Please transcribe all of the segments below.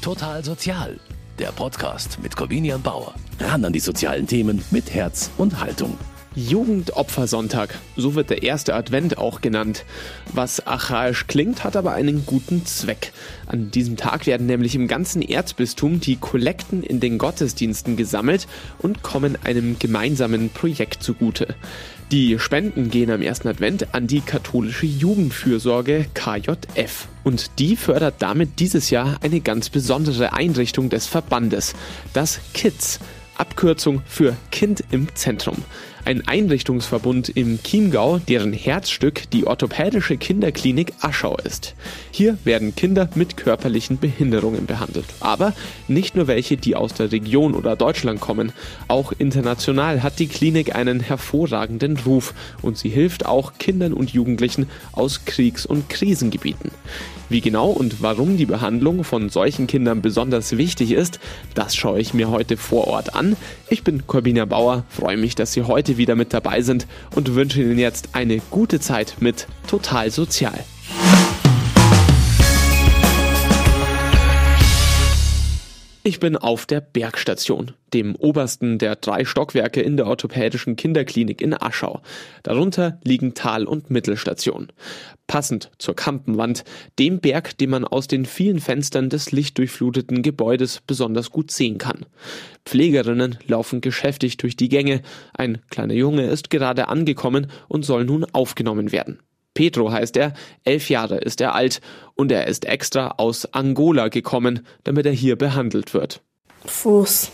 Total Sozial, der Podcast mit Corvinian Bauer. Ran an die sozialen Themen mit Herz und Haltung. Jugendopfersonntag, so wird der erste Advent auch genannt. Was archaisch klingt, hat aber einen guten Zweck. An diesem Tag werden nämlich im ganzen Erzbistum die Kollekten in den Gottesdiensten gesammelt und kommen einem gemeinsamen Projekt zugute. Die Spenden gehen am ersten Advent an die katholische Jugendfürsorge KJF. Und die fördert damit dieses Jahr eine ganz besondere Einrichtung des Verbandes, das KIDS. Abkürzung für Kind im Zentrum. Ein Einrichtungsverbund im Chiemgau, deren Herzstück die orthopädische Kinderklinik Aschau ist. Hier werden Kinder mit körperlichen Behinderungen behandelt. Aber nicht nur welche, die aus der Region oder Deutschland kommen. Auch international hat die Klinik einen hervorragenden Ruf und sie hilft auch Kindern und Jugendlichen aus Kriegs- und Krisengebieten. Wie genau und warum die Behandlung von solchen Kindern besonders wichtig ist, das schaue ich mir heute vor Ort an. Ich bin Corbina Bauer, freue mich, dass Sie heute wieder mit dabei sind und wünsche Ihnen jetzt eine gute Zeit mit Total Sozial. Ich bin auf der Bergstation, dem obersten der drei Stockwerke in der orthopädischen Kinderklinik in Aschau. Darunter liegen Tal- und Mittelstation. Passend zur Kampenwand, dem Berg, den man aus den vielen Fenstern des lichtdurchfluteten Gebäudes besonders gut sehen kann. Pflegerinnen laufen geschäftig durch die Gänge. Ein kleiner Junge ist gerade angekommen und soll nun aufgenommen werden. Pedro heißt er, elf Jahre ist er alt und er ist extra aus Angola gekommen, damit er hier behandelt wird. Fuß,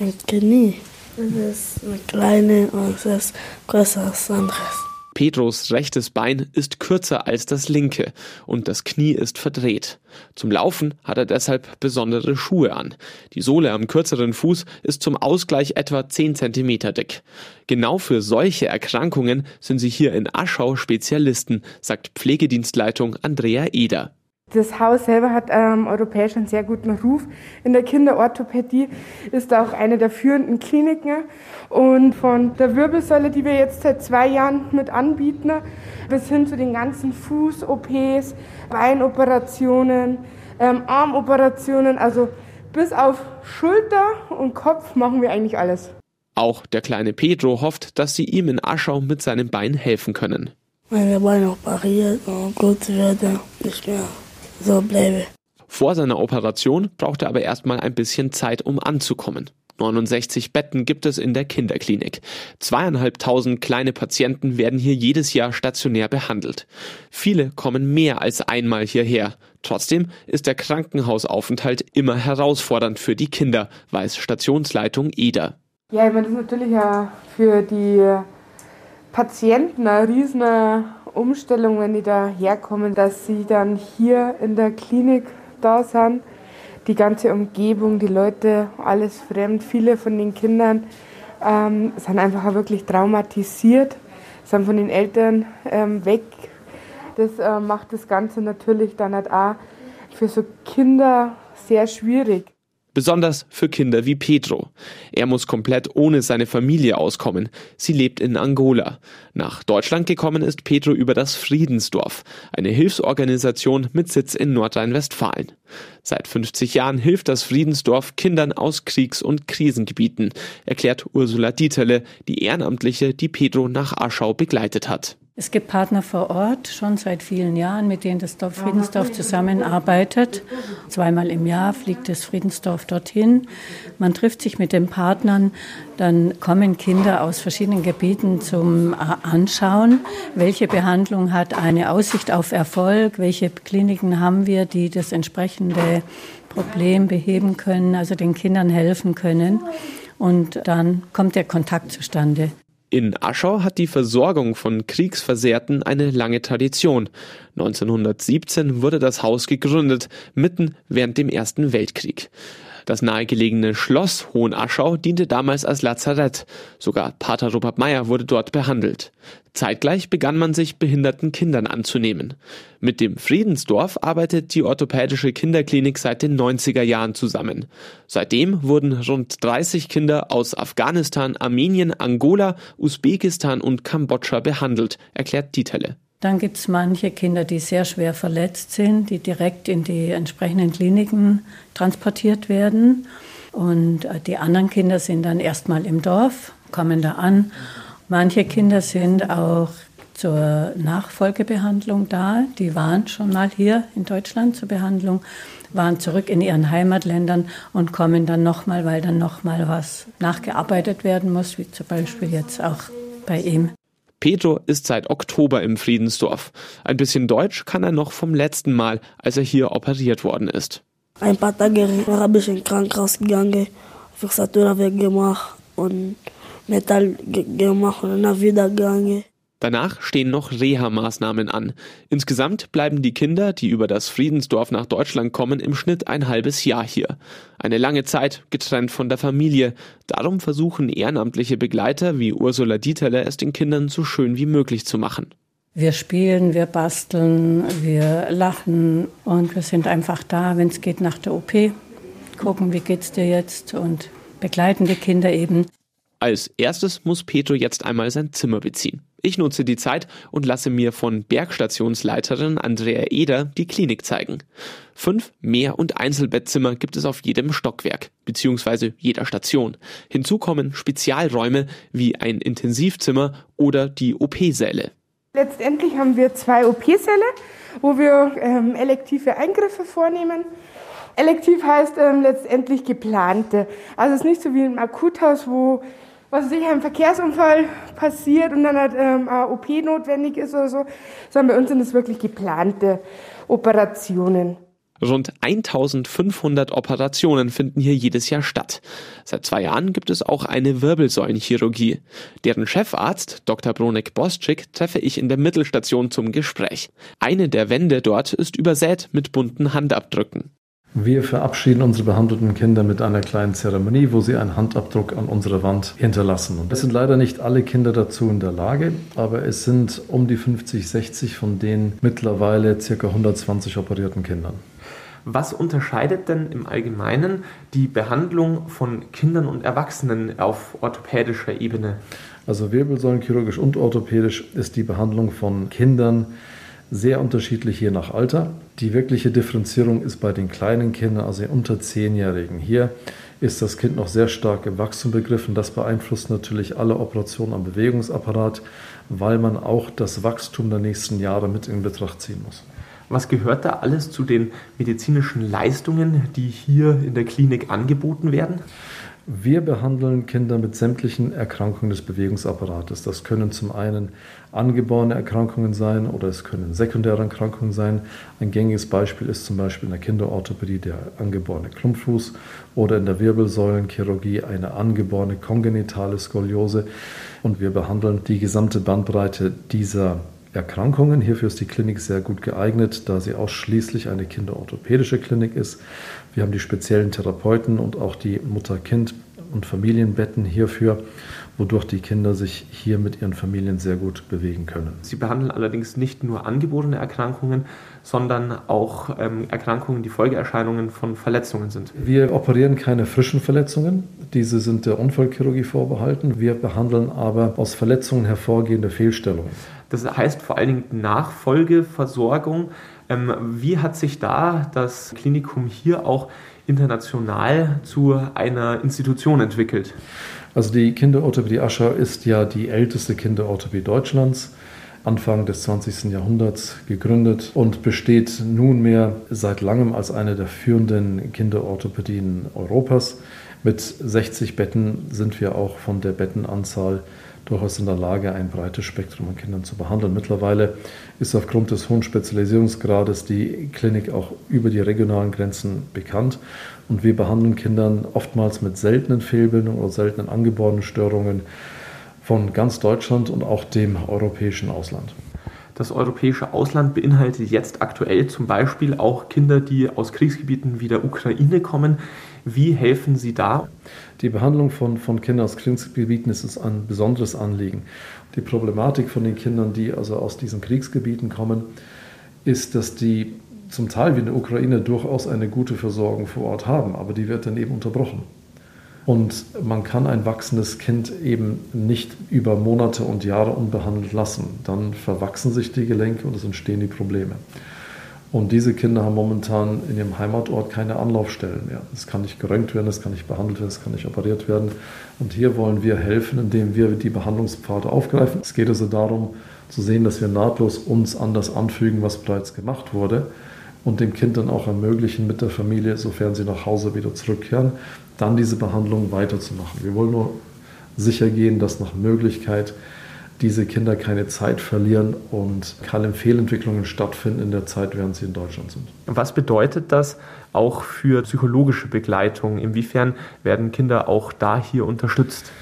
ein Knie. Das ist eine kleine und das ist größer als anderes. Pedros rechtes Bein ist kürzer als das linke und das Knie ist verdreht. Zum Laufen hat er deshalb besondere Schuhe an. Die Sohle am kürzeren Fuß ist zum Ausgleich etwa 10 cm dick. Genau für solche Erkrankungen sind sie hier in Aschau Spezialisten, sagt Pflegedienstleitung Andrea Eder. Das Haus selber hat ähm, europäisch einen sehr guten Ruf. In der Kinderorthopädie ist auch eine der führenden Kliniken. Und von der Wirbelsäule, die wir jetzt seit zwei Jahren mit anbieten, bis hin zu den ganzen Fuß-OPs, Beinoperationen, ähm, Armoperationen, also bis auf Schulter und Kopf machen wir eigentlich alles. Auch der kleine Pedro hofft, dass sie ihm in Aschau mit seinem Bein helfen können. Meine Beine operiert und gut werde, nicht mehr so bleibe. Vor seiner Operation braucht er aber erstmal ein bisschen Zeit, um anzukommen. 69 Betten gibt es in der Kinderklinik. Zweieinhalbtausend kleine Patienten werden hier jedes Jahr stationär behandelt. Viele kommen mehr als einmal hierher. Trotzdem ist der Krankenhausaufenthalt immer herausfordernd für die Kinder, weiß Stationsleitung Eder. Ja, ich meine, das ist natürlich ja für die Patienten eine riesen Umstellung, wenn die da herkommen, dass sie dann hier in der Klinik da sind. Die ganze Umgebung, die Leute, alles fremd. Viele von den Kindern ähm, sind einfach wirklich traumatisiert, sind von den Eltern ähm, weg. Das äh, macht das Ganze natürlich dann halt auch für so Kinder sehr schwierig. Besonders für Kinder wie Pedro. Er muss komplett ohne seine Familie auskommen. Sie lebt in Angola. Nach Deutschland gekommen ist Pedro über das Friedensdorf, eine Hilfsorganisation mit Sitz in Nordrhein-Westfalen. Seit 50 Jahren hilft das Friedensdorf Kindern aus Kriegs- und Krisengebieten, erklärt Ursula Dieterle, die Ehrenamtliche, die Pedro nach Aschau begleitet hat. Es gibt Partner vor Ort, schon seit vielen Jahren, mit denen das Dorf Friedensdorf zusammenarbeitet. Zweimal im Jahr fliegt das Friedensdorf dorthin. Man trifft sich mit den Partnern, dann kommen Kinder aus verschiedenen Gebieten zum Anschauen. Welche Behandlung hat eine Aussicht auf Erfolg? Welche Kliniken haben wir, die das entsprechende Problem beheben können, also den Kindern helfen können? Und dann kommt der Kontakt zustande. In Aschau hat die Versorgung von Kriegsversehrten eine lange Tradition. 1917 wurde das Haus gegründet, mitten während dem Ersten Weltkrieg. Das nahegelegene Schloss Hohenaschau diente damals als Lazarett. Sogar Pater Robert Meyer wurde dort behandelt. Zeitgleich begann man sich behinderten Kindern anzunehmen. Mit dem Friedensdorf arbeitet die orthopädische Kinderklinik seit den 90er Jahren zusammen. Seitdem wurden rund 30 Kinder aus Afghanistan, Armenien, Angola, Usbekistan und Kambodscha behandelt, erklärt Dieterle. Dann gibt es manche Kinder, die sehr schwer verletzt sind, die direkt in die entsprechenden Kliniken transportiert werden. Und äh, die anderen Kinder sind dann erstmal im Dorf, kommen da an. Manche Kinder sind auch zur Nachfolgebehandlung da. Die waren schon mal hier in Deutschland zur Behandlung, waren zurück in ihren Heimatländern und kommen dann nochmal, weil dann nochmal was nachgearbeitet werden muss, wie zum Beispiel jetzt auch bei ihm. Pedro ist seit Oktober im Friedensdorf. Ein bisschen Deutsch kann er noch vom letzten Mal, als er hier operiert worden ist. Ein paar Tage habe ich in Krankenhaus gegangen, Fixatur weggemacht und Metall gemacht und dann wieder gegangen. Danach stehen noch Reha-Maßnahmen an. Insgesamt bleiben die Kinder, die über das Friedensdorf nach Deutschland kommen, im Schnitt ein halbes Jahr hier. Eine lange Zeit getrennt von der Familie. Darum versuchen ehrenamtliche Begleiter wie Ursula Dieterle es den Kindern so schön wie möglich zu machen. Wir spielen, wir basteln, wir lachen und wir sind einfach da, wenn es geht nach der OP, gucken, wie geht's dir jetzt und begleiten die Kinder eben. Als erstes muss Petro jetzt einmal sein Zimmer beziehen. Ich nutze die Zeit und lasse mir von Bergstationsleiterin Andrea Eder die Klinik zeigen. Fünf Mehr- und Einzelbettzimmer gibt es auf jedem Stockwerk, beziehungsweise jeder Station. Hinzu kommen Spezialräume wie ein Intensivzimmer oder die OP-Säle. Letztendlich haben wir zwei OP-Säle, wo wir ähm, elektive Eingriffe vornehmen. Elektiv heißt ähm, letztendlich geplante. Also es ist nicht so wie im Akuthaus, wo was sicher ein Verkehrsunfall passiert und dann halt ähm, eine OP notwendig ist oder so, sondern bei uns sind es wirklich geplante Operationen. Rund 1500 Operationen finden hier jedes Jahr statt. Seit zwei Jahren gibt es auch eine Wirbelsäulenchirurgie. Deren Chefarzt, Dr. Bronek Bosczyk, treffe ich in der Mittelstation zum Gespräch. Eine der Wände dort ist übersät mit bunten Handabdrücken. Wir verabschieden unsere behandelten Kinder mit einer kleinen Zeremonie, wo sie einen Handabdruck an unserer Wand hinterlassen. Und es sind leider nicht alle Kinder dazu in der Lage, aber es sind um die 50, 60 von den mittlerweile ca. 120 operierten Kindern. Was unterscheidet denn im Allgemeinen die Behandlung von Kindern und Erwachsenen auf orthopädischer Ebene? Also Wirbelsäulenchirurgisch und orthopädisch ist die Behandlung von Kindern sehr unterschiedlich je nach Alter. Die wirkliche Differenzierung ist bei den kleinen Kindern, also unter 10-Jährigen. Hier ist das Kind noch sehr stark im Wachstum begriffen. Das beeinflusst natürlich alle Operationen am Bewegungsapparat, weil man auch das Wachstum der nächsten Jahre mit in Betracht ziehen muss. Was gehört da alles zu den medizinischen Leistungen, die hier in der Klinik angeboten werden? Wir behandeln Kinder mit sämtlichen Erkrankungen des Bewegungsapparates. Das können zum einen angeborene Erkrankungen sein oder es können sekundäre Erkrankungen sein. Ein gängiges Beispiel ist zum Beispiel in der Kinderorthopädie der angeborene Klumpfuß oder in der Wirbelsäulenchirurgie eine angeborene kongenitale Skoliose. Und wir behandeln die gesamte Bandbreite dieser Erkrankungen. Hierfür ist die Klinik sehr gut geeignet, da sie ausschließlich eine kinderorthopädische Klinik ist. Wir haben die speziellen Therapeuten und auch die Mutter-Kind- und Familienbetten hierfür, wodurch die Kinder sich hier mit ihren Familien sehr gut bewegen können. Sie behandeln allerdings nicht nur angeborene Erkrankungen, sondern auch ähm, Erkrankungen, die Folgeerscheinungen von Verletzungen sind. Wir operieren keine frischen Verletzungen. Diese sind der Unfallchirurgie vorbehalten. Wir behandeln aber aus Verletzungen hervorgehende Fehlstellungen. Das heißt vor allen Dingen Nachfolgeversorgung. Ähm, wie hat sich da das Klinikum hier auch international zu einer Institution entwickelt? Also die Kinderorthopädie Aschau ist ja die älteste Kinderorthopädie Deutschlands. Anfang des 20. Jahrhunderts gegründet und besteht nunmehr seit langem als eine der führenden Kinderorthopädien Europas. Mit 60 Betten sind wir auch von der Bettenanzahl durchaus in der Lage, ein breites Spektrum an Kindern zu behandeln. Mittlerweile ist aufgrund des hohen Spezialisierungsgrades die Klinik auch über die regionalen Grenzen bekannt und wir behandeln Kindern oftmals mit seltenen Fehlbildungen oder seltenen angeborenen Störungen von ganz Deutschland und auch dem europäischen Ausland. Das europäische Ausland beinhaltet jetzt aktuell zum Beispiel auch Kinder, die aus Kriegsgebieten wie der Ukraine kommen. Wie helfen Sie da? Die Behandlung von, von Kindern aus Kriegsgebieten ist ein besonderes Anliegen. Die Problematik von den Kindern, die also aus diesen Kriegsgebieten kommen, ist, dass die zum Teil wie in der Ukraine durchaus eine gute Versorgung vor Ort haben, aber die wird dann eben unterbrochen. Und man kann ein wachsendes Kind eben nicht über Monate und Jahre unbehandelt lassen. Dann verwachsen sich die Gelenke und es entstehen die Probleme. Und diese Kinder haben momentan in ihrem Heimatort keine Anlaufstellen mehr. Es kann nicht gerönt werden, es kann nicht behandelt werden, es kann nicht operiert werden. Und hier wollen wir helfen, indem wir die Behandlungspfade aufgreifen. Es geht also darum, zu sehen, dass wir nahtlos uns an das anfügen, was bereits gemacht wurde und dem Kind dann auch ermöglichen, mit der Familie, sofern sie nach Hause wieder zurückkehren, dann diese Behandlung weiterzumachen. Wir wollen nur sicher gehen, dass nach Möglichkeit diese Kinder keine Zeit verlieren und keine Fehlentwicklungen stattfinden in der Zeit, während sie in Deutschland sind. Was bedeutet das auch für psychologische Begleitung? Inwiefern werden Kinder auch da hier unterstützt?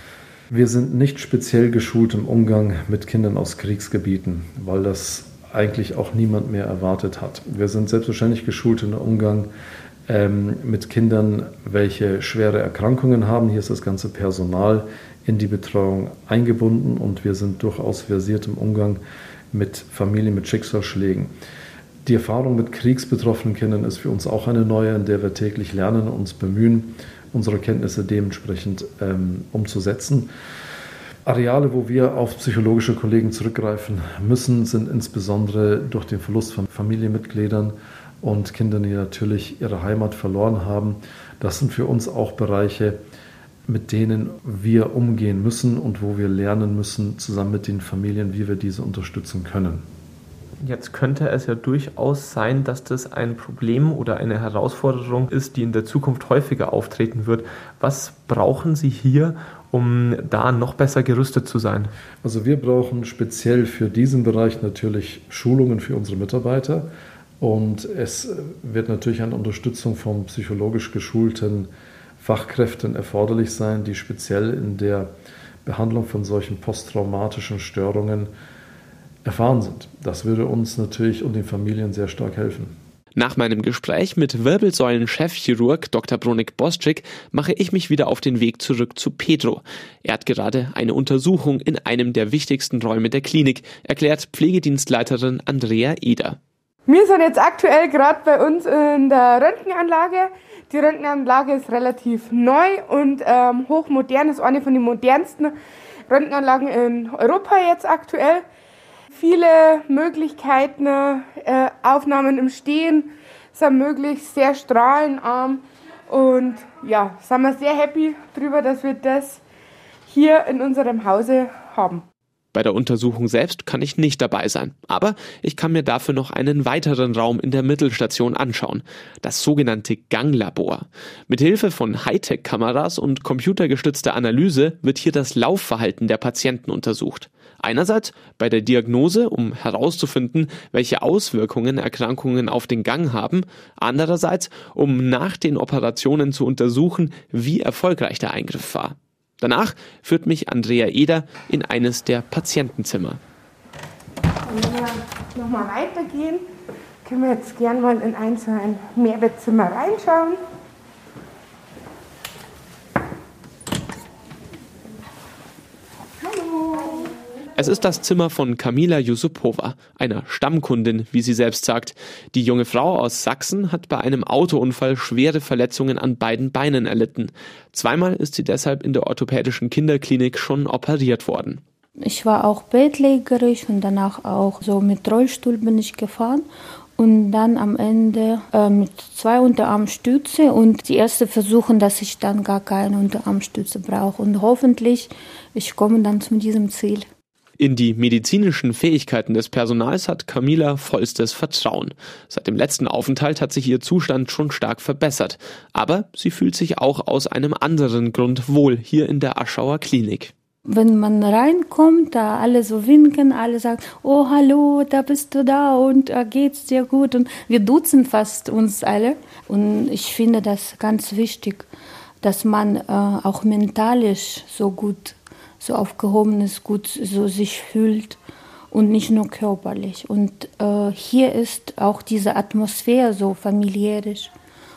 Wir sind nicht speziell geschult im Umgang mit Kindern aus Kriegsgebieten, weil das eigentlich auch niemand mehr erwartet hat. Wir sind selbstverständlich geschult im Umgang ähm, mit Kindern, welche schwere Erkrankungen haben. Hier ist das ganze Personal in die Betreuung eingebunden und wir sind durchaus versiert im Umgang mit Familien mit Schicksalsschlägen. Die Erfahrung mit kriegsbetroffenen Kindern ist für uns auch eine neue, in der wir täglich lernen und uns bemühen, unsere Kenntnisse dementsprechend ähm, umzusetzen. Areale, wo wir auf psychologische Kollegen zurückgreifen müssen, sind insbesondere durch den Verlust von Familienmitgliedern und Kindern, die natürlich ihre Heimat verloren haben. Das sind für uns auch Bereiche, mit denen wir umgehen müssen und wo wir lernen müssen, zusammen mit den Familien, wie wir diese unterstützen können. Jetzt könnte es ja durchaus sein, dass das ein Problem oder eine Herausforderung ist, die in der Zukunft häufiger auftreten wird. Was brauchen Sie hier, um da noch besser gerüstet zu sein? Also wir brauchen speziell für diesen Bereich natürlich Schulungen für unsere Mitarbeiter. Und es wird natürlich eine Unterstützung von psychologisch geschulten Fachkräften erforderlich sein, die speziell in der Behandlung von solchen posttraumatischen Störungen erfahren sind. Das würde uns natürlich und den Familien sehr stark helfen. Nach meinem Gespräch mit Wirbelsäulen-Chefchirurg Dr. Bronik Bostrik mache ich mich wieder auf den Weg zurück zu Pedro. Er hat gerade eine Untersuchung in einem der wichtigsten Räume der Klinik, erklärt Pflegedienstleiterin Andrea Eder. Wir sind jetzt aktuell gerade bei uns in der Röntgenanlage. Die Röntgenanlage ist relativ neu und ähm, hochmodern, ist eine von den modernsten Röntgenanlagen in Europa jetzt aktuell. Viele Möglichkeiten, äh, Aufnahmen im Stehen sind möglich, sehr strahlenarm und ja, sind wir sehr happy drüber, dass wir das hier in unserem Hause haben. Bei der Untersuchung selbst kann ich nicht dabei sein, aber ich kann mir dafür noch einen weiteren Raum in der Mittelstation anschauen, das sogenannte Ganglabor. Mit Hilfe von Hightech-Kameras und computergestützter Analyse wird hier das Laufverhalten der Patienten untersucht. Einerseits bei der Diagnose, um herauszufinden, welche Auswirkungen Erkrankungen auf den Gang haben, andererseits um nach den Operationen zu untersuchen, wie erfolgreich der Eingriff war. Danach führt mich Andrea Eder in eines der Patientenzimmer. Wenn wir nochmal weitergehen, können wir jetzt gern mal in ein so ein Mehrbettzimmer reinschauen. Es ist das Zimmer von Kamila Yusupova, einer Stammkundin, wie sie selbst sagt. Die junge Frau aus Sachsen hat bei einem Autounfall schwere Verletzungen an beiden Beinen erlitten. Zweimal ist sie deshalb in der orthopädischen Kinderklinik schon operiert worden. Ich war auch bettlägerig und danach auch so mit Rollstuhl bin ich gefahren und dann am Ende äh, mit zwei Unterarmstütze und die erste versuchen, dass ich dann gar keine Unterarmstütze brauche und hoffentlich ich komme dann zu diesem Ziel. In die medizinischen Fähigkeiten des Personals hat Camila vollstes Vertrauen. Seit dem letzten Aufenthalt hat sich ihr Zustand schon stark verbessert. Aber sie fühlt sich auch aus einem anderen Grund wohl hier in der Aschauer Klinik. Wenn man reinkommt, da alle so winken, alle sagen, oh hallo, da bist du da und äh, geht's dir gut und wir duzen fast uns alle. Und ich finde das ganz wichtig, dass man äh, auch mentalisch so gut so aufgehoben ist, gut so sich fühlt und nicht nur körperlich. Und äh, hier ist auch diese Atmosphäre so familiärisch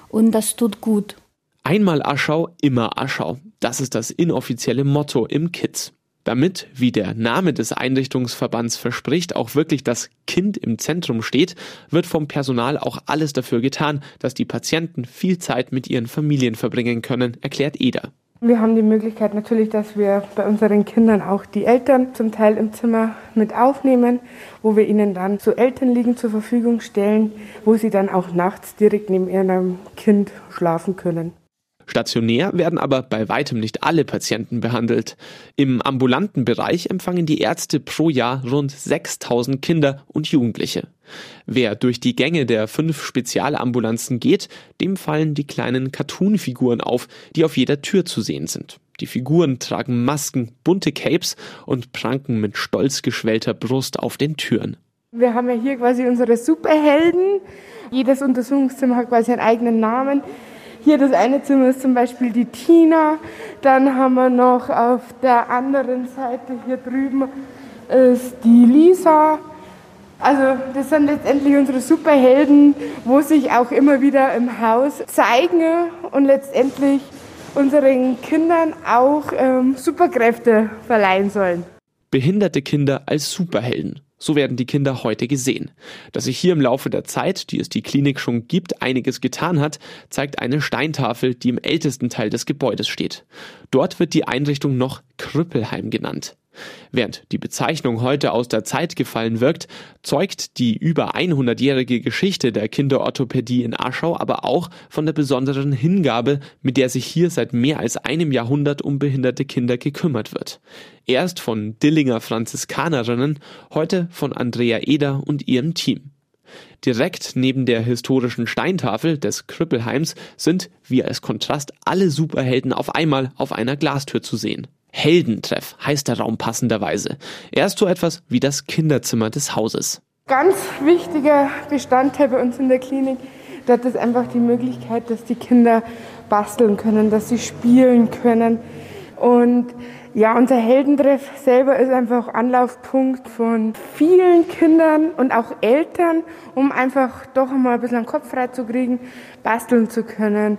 und das tut gut. Einmal Aschau, immer Aschau. Das ist das inoffizielle Motto im KITS. Damit, wie der Name des Einrichtungsverbands verspricht, auch wirklich das Kind im Zentrum steht, wird vom Personal auch alles dafür getan, dass die Patienten viel Zeit mit ihren Familien verbringen können, erklärt Eder. Wir haben die Möglichkeit natürlich, dass wir bei unseren Kindern auch die Eltern zum Teil im Zimmer mit aufnehmen, wo wir ihnen dann so Elternliegen zur Verfügung stellen, wo sie dann auch nachts direkt neben ihrem Kind schlafen können. Stationär werden aber bei weitem nicht alle Patienten behandelt. Im ambulanten Bereich empfangen die Ärzte pro Jahr rund 6000 Kinder und Jugendliche. Wer durch die Gänge der fünf Spezialambulanzen geht, dem fallen die kleinen Cartoon-Figuren auf, die auf jeder Tür zu sehen sind. Die Figuren tragen Masken, bunte Capes und pranken mit stolz geschwellter Brust auf den Türen. Wir haben ja hier quasi unsere Superhelden. Jedes Untersuchungszimmer hat quasi einen eigenen Namen. Hier das eine Zimmer ist zum Beispiel die Tina. Dann haben wir noch auf der anderen Seite hier drüben ist die Lisa. Also das sind letztendlich unsere Superhelden, wo sich auch immer wieder im Haus zeigen und letztendlich unseren Kindern auch ähm, Superkräfte verleihen sollen. Behinderte Kinder als Superhelden. So werden die Kinder heute gesehen. Dass sich hier im Laufe der Zeit, die es die Klinik schon gibt, einiges getan hat, zeigt eine Steintafel, die im ältesten Teil des Gebäudes steht. Dort wird die Einrichtung noch Krüppelheim genannt. Während die Bezeichnung heute aus der Zeit gefallen wirkt, zeugt die über 100-jährige Geschichte der Kinderorthopädie in Aschau aber auch von der besonderen Hingabe, mit der sich hier seit mehr als einem Jahrhundert um behinderte Kinder gekümmert wird. Erst von Dillinger Franziskanerinnen, heute von Andrea Eder und ihrem Team. Direkt neben der historischen Steintafel des Krüppelheims sind, wie als Kontrast, alle Superhelden auf einmal auf einer Glastür zu sehen. Heldentreff heißt der Raum passenderweise. Er ist so etwas wie das Kinderzimmer des Hauses. Ganz wichtiger Bestandteil bei uns in der Klinik, dort ist einfach die Möglichkeit, dass die Kinder basteln können, dass sie spielen können. Und ja, unser Heldentreff selber ist einfach Anlaufpunkt von vielen Kindern und auch Eltern, um einfach doch mal ein bisschen den Kopf frei zu kriegen, basteln zu können,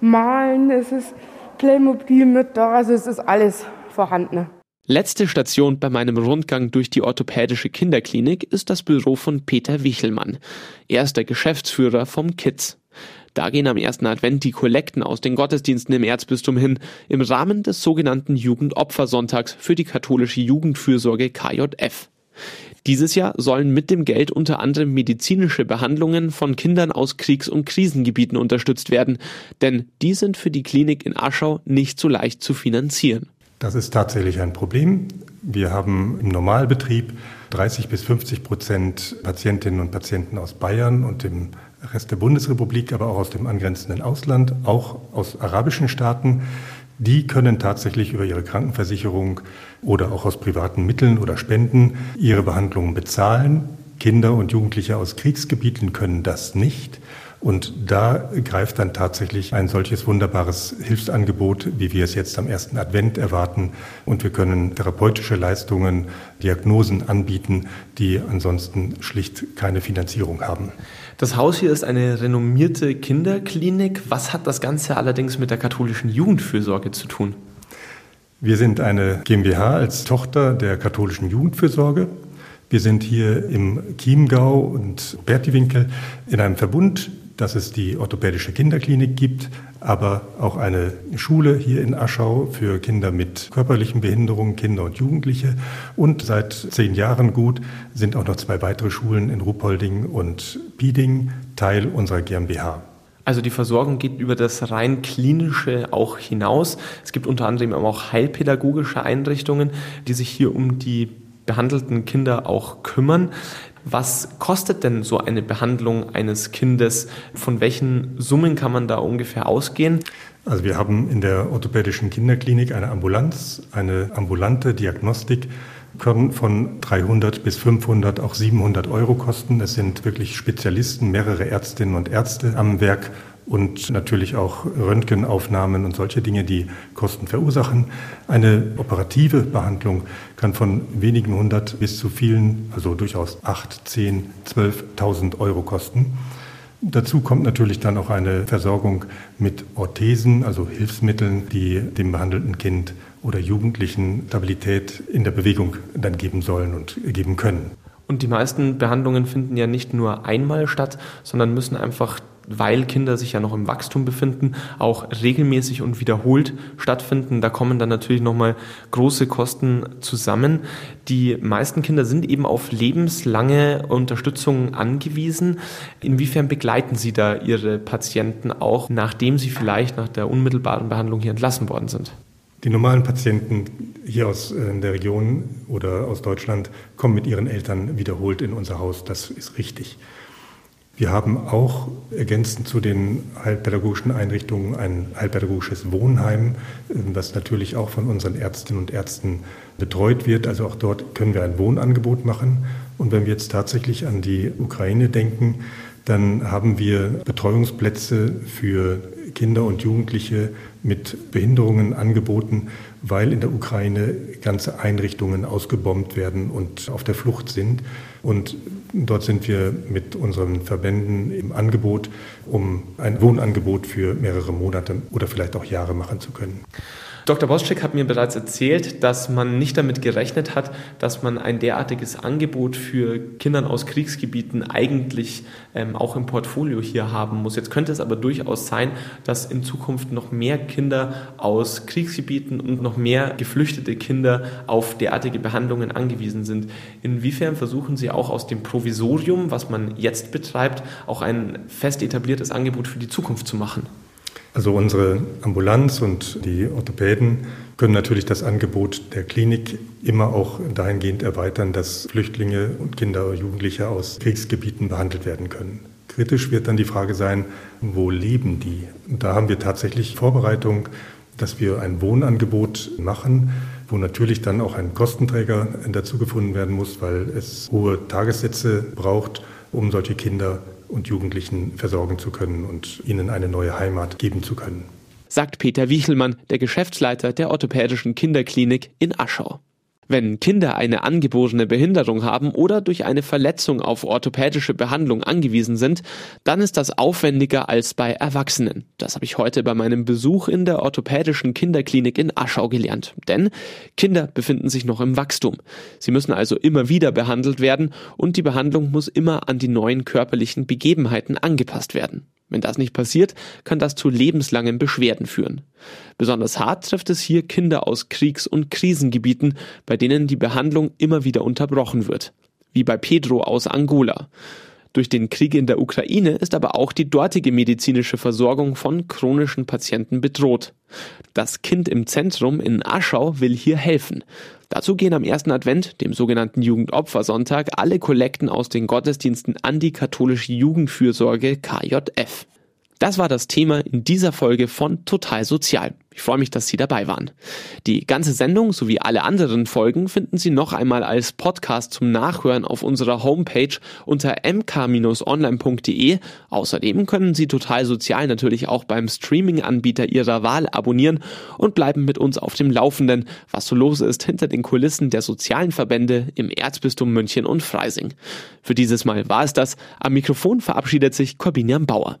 malen. Es ist Playmobil mit da, also es ist alles vorhanden. Letzte Station bei meinem Rundgang durch die orthopädische Kinderklinik ist das Büro von Peter Wichelmann. Er ist der Geschäftsführer vom KIDS. Da gehen am ersten Advent die Kollekten aus den Gottesdiensten im Erzbistum hin, im Rahmen des sogenannten Jugendopfersonntags für die katholische Jugendfürsorge KJF. Dieses Jahr sollen mit dem Geld unter anderem medizinische Behandlungen von Kindern aus Kriegs- und Krisengebieten unterstützt werden, denn die sind für die Klinik in Aschau nicht so leicht zu finanzieren. Das ist tatsächlich ein Problem. Wir haben im Normalbetrieb 30 bis 50 Prozent Patientinnen und Patienten aus Bayern und dem Rest der Bundesrepublik, aber auch aus dem angrenzenden Ausland, auch aus arabischen Staaten. Die können tatsächlich über ihre Krankenversicherung oder auch aus privaten Mitteln oder Spenden ihre Behandlungen bezahlen. Kinder und Jugendliche aus Kriegsgebieten können das nicht. Und da greift dann tatsächlich ein solches wunderbares Hilfsangebot, wie wir es jetzt am ersten Advent erwarten. Und wir können therapeutische Leistungen, Diagnosen anbieten, die ansonsten schlicht keine Finanzierung haben. Das Haus hier ist eine renommierte Kinderklinik. Was hat das Ganze allerdings mit der katholischen Jugendfürsorge zu tun? Wir sind eine GmbH als Tochter der katholischen Jugendfürsorge. Wir sind hier im Chiemgau und Bertiwinkel in einem Verbund, dass es die orthopädische Kinderklinik gibt, aber auch eine Schule hier in Aschau für Kinder mit körperlichen Behinderungen, Kinder und Jugendliche. Und seit zehn Jahren gut sind auch noch zwei weitere Schulen in Ruhpolding und Pieding Teil unserer GmbH. Also die Versorgung geht über das rein klinische auch hinaus. Es gibt unter anderem auch heilpädagogische Einrichtungen, die sich hier um die behandelten Kinder auch kümmern. Was kostet denn so eine Behandlung eines Kindes? Von welchen Summen kann man da ungefähr ausgehen? Also wir haben in der orthopädischen Kinderklinik eine Ambulanz, eine ambulante Diagnostik können von 300 bis 500, auch 700 Euro kosten. Es sind wirklich Spezialisten, mehrere Ärztinnen und Ärzte am Werk und natürlich auch Röntgenaufnahmen und solche Dinge, die Kosten verursachen. Eine operative Behandlung kann von wenigen hundert bis zu vielen, also durchaus acht, zehn, zwölftausend Euro kosten. Dazu kommt natürlich dann auch eine Versorgung mit Orthesen, also Hilfsmitteln, die dem behandelten Kind oder Jugendlichen Stabilität in der Bewegung dann geben sollen und geben können. Und die meisten Behandlungen finden ja nicht nur einmal statt, sondern müssen einfach weil Kinder sich ja noch im Wachstum befinden, auch regelmäßig und wiederholt stattfinden. Da kommen dann natürlich nochmal große Kosten zusammen. Die meisten Kinder sind eben auf lebenslange Unterstützung angewiesen. Inwiefern begleiten Sie da Ihre Patienten auch, nachdem sie vielleicht nach der unmittelbaren Behandlung hier entlassen worden sind? Die normalen Patienten hier aus äh, der Region oder aus Deutschland kommen mit ihren Eltern wiederholt in unser Haus. Das ist richtig. Wir haben auch ergänzend zu den heilpädagogischen Einrichtungen ein heilpädagogisches Wohnheim, das natürlich auch von unseren Ärztinnen und Ärzten betreut wird. Also auch dort können wir ein Wohnangebot machen. Und wenn wir jetzt tatsächlich an die Ukraine denken, dann haben wir Betreuungsplätze für Kinder und Jugendliche mit Behinderungen angeboten, weil in der Ukraine ganze Einrichtungen ausgebombt werden und auf der Flucht sind. Und dort sind wir mit unseren Verbänden im Angebot, um ein Wohnangebot für mehrere Monate oder vielleicht auch Jahre machen zu können. Dr. Boschek hat mir bereits erzählt, dass man nicht damit gerechnet hat, dass man ein derartiges Angebot für Kindern aus Kriegsgebieten eigentlich ähm, auch im Portfolio hier haben muss. Jetzt könnte es aber durchaus sein, dass in Zukunft noch mehr Kinder aus Kriegsgebieten und noch mehr geflüchtete Kinder auf derartige Behandlungen angewiesen sind. Inwiefern versuchen Sie auch aus dem Provisorium, was man jetzt betreibt, auch ein fest etabliertes Angebot für die Zukunft zu machen? Also unsere Ambulanz und die Orthopäden können natürlich das Angebot der Klinik immer auch dahingehend erweitern, dass Flüchtlinge und Kinder und Jugendliche aus Kriegsgebieten behandelt werden können. Kritisch wird dann die Frage sein, wo leben die? Und da haben wir tatsächlich Vorbereitung, dass wir ein Wohnangebot machen, wo natürlich dann auch ein Kostenträger dazu gefunden werden muss, weil es hohe Tagessätze braucht, um solche Kinder und Jugendlichen versorgen zu können und ihnen eine neue Heimat geben zu können. Sagt Peter Wichelmann, der Geschäftsleiter der orthopädischen Kinderklinik in Aschau. Wenn Kinder eine angeborene Behinderung haben oder durch eine Verletzung auf orthopädische Behandlung angewiesen sind, dann ist das aufwendiger als bei Erwachsenen. Das habe ich heute bei meinem Besuch in der orthopädischen Kinderklinik in Aschau gelernt. Denn Kinder befinden sich noch im Wachstum. Sie müssen also immer wieder behandelt werden und die Behandlung muss immer an die neuen körperlichen Begebenheiten angepasst werden. Wenn das nicht passiert, kann das zu lebenslangen Beschwerden führen. Besonders hart trifft es hier Kinder aus Kriegs- und Krisengebieten, bei denen die Behandlung immer wieder unterbrochen wird. Wie bei Pedro aus Angola. Durch den Krieg in der Ukraine ist aber auch die dortige medizinische Versorgung von chronischen Patienten bedroht. Das Kind im Zentrum in Aschau will hier helfen. Dazu gehen am ersten Advent, dem sogenannten Jugendopfersonntag, alle Kollekten aus den Gottesdiensten an die katholische Jugendfürsorge KJF. Das war das Thema in dieser Folge von Total Sozial. Ich freue mich, dass Sie dabei waren. Die ganze Sendung sowie alle anderen Folgen finden Sie noch einmal als Podcast zum Nachhören auf unserer Homepage unter mk-online.de. Außerdem können Sie Total Sozial natürlich auch beim Streaming-Anbieter Ihrer Wahl abonnieren und bleiben mit uns auf dem Laufenden, was so los ist hinter den Kulissen der sozialen Verbände im Erzbistum München und Freising. Für dieses Mal war es das. Am Mikrofon verabschiedet sich Corbinian Bauer.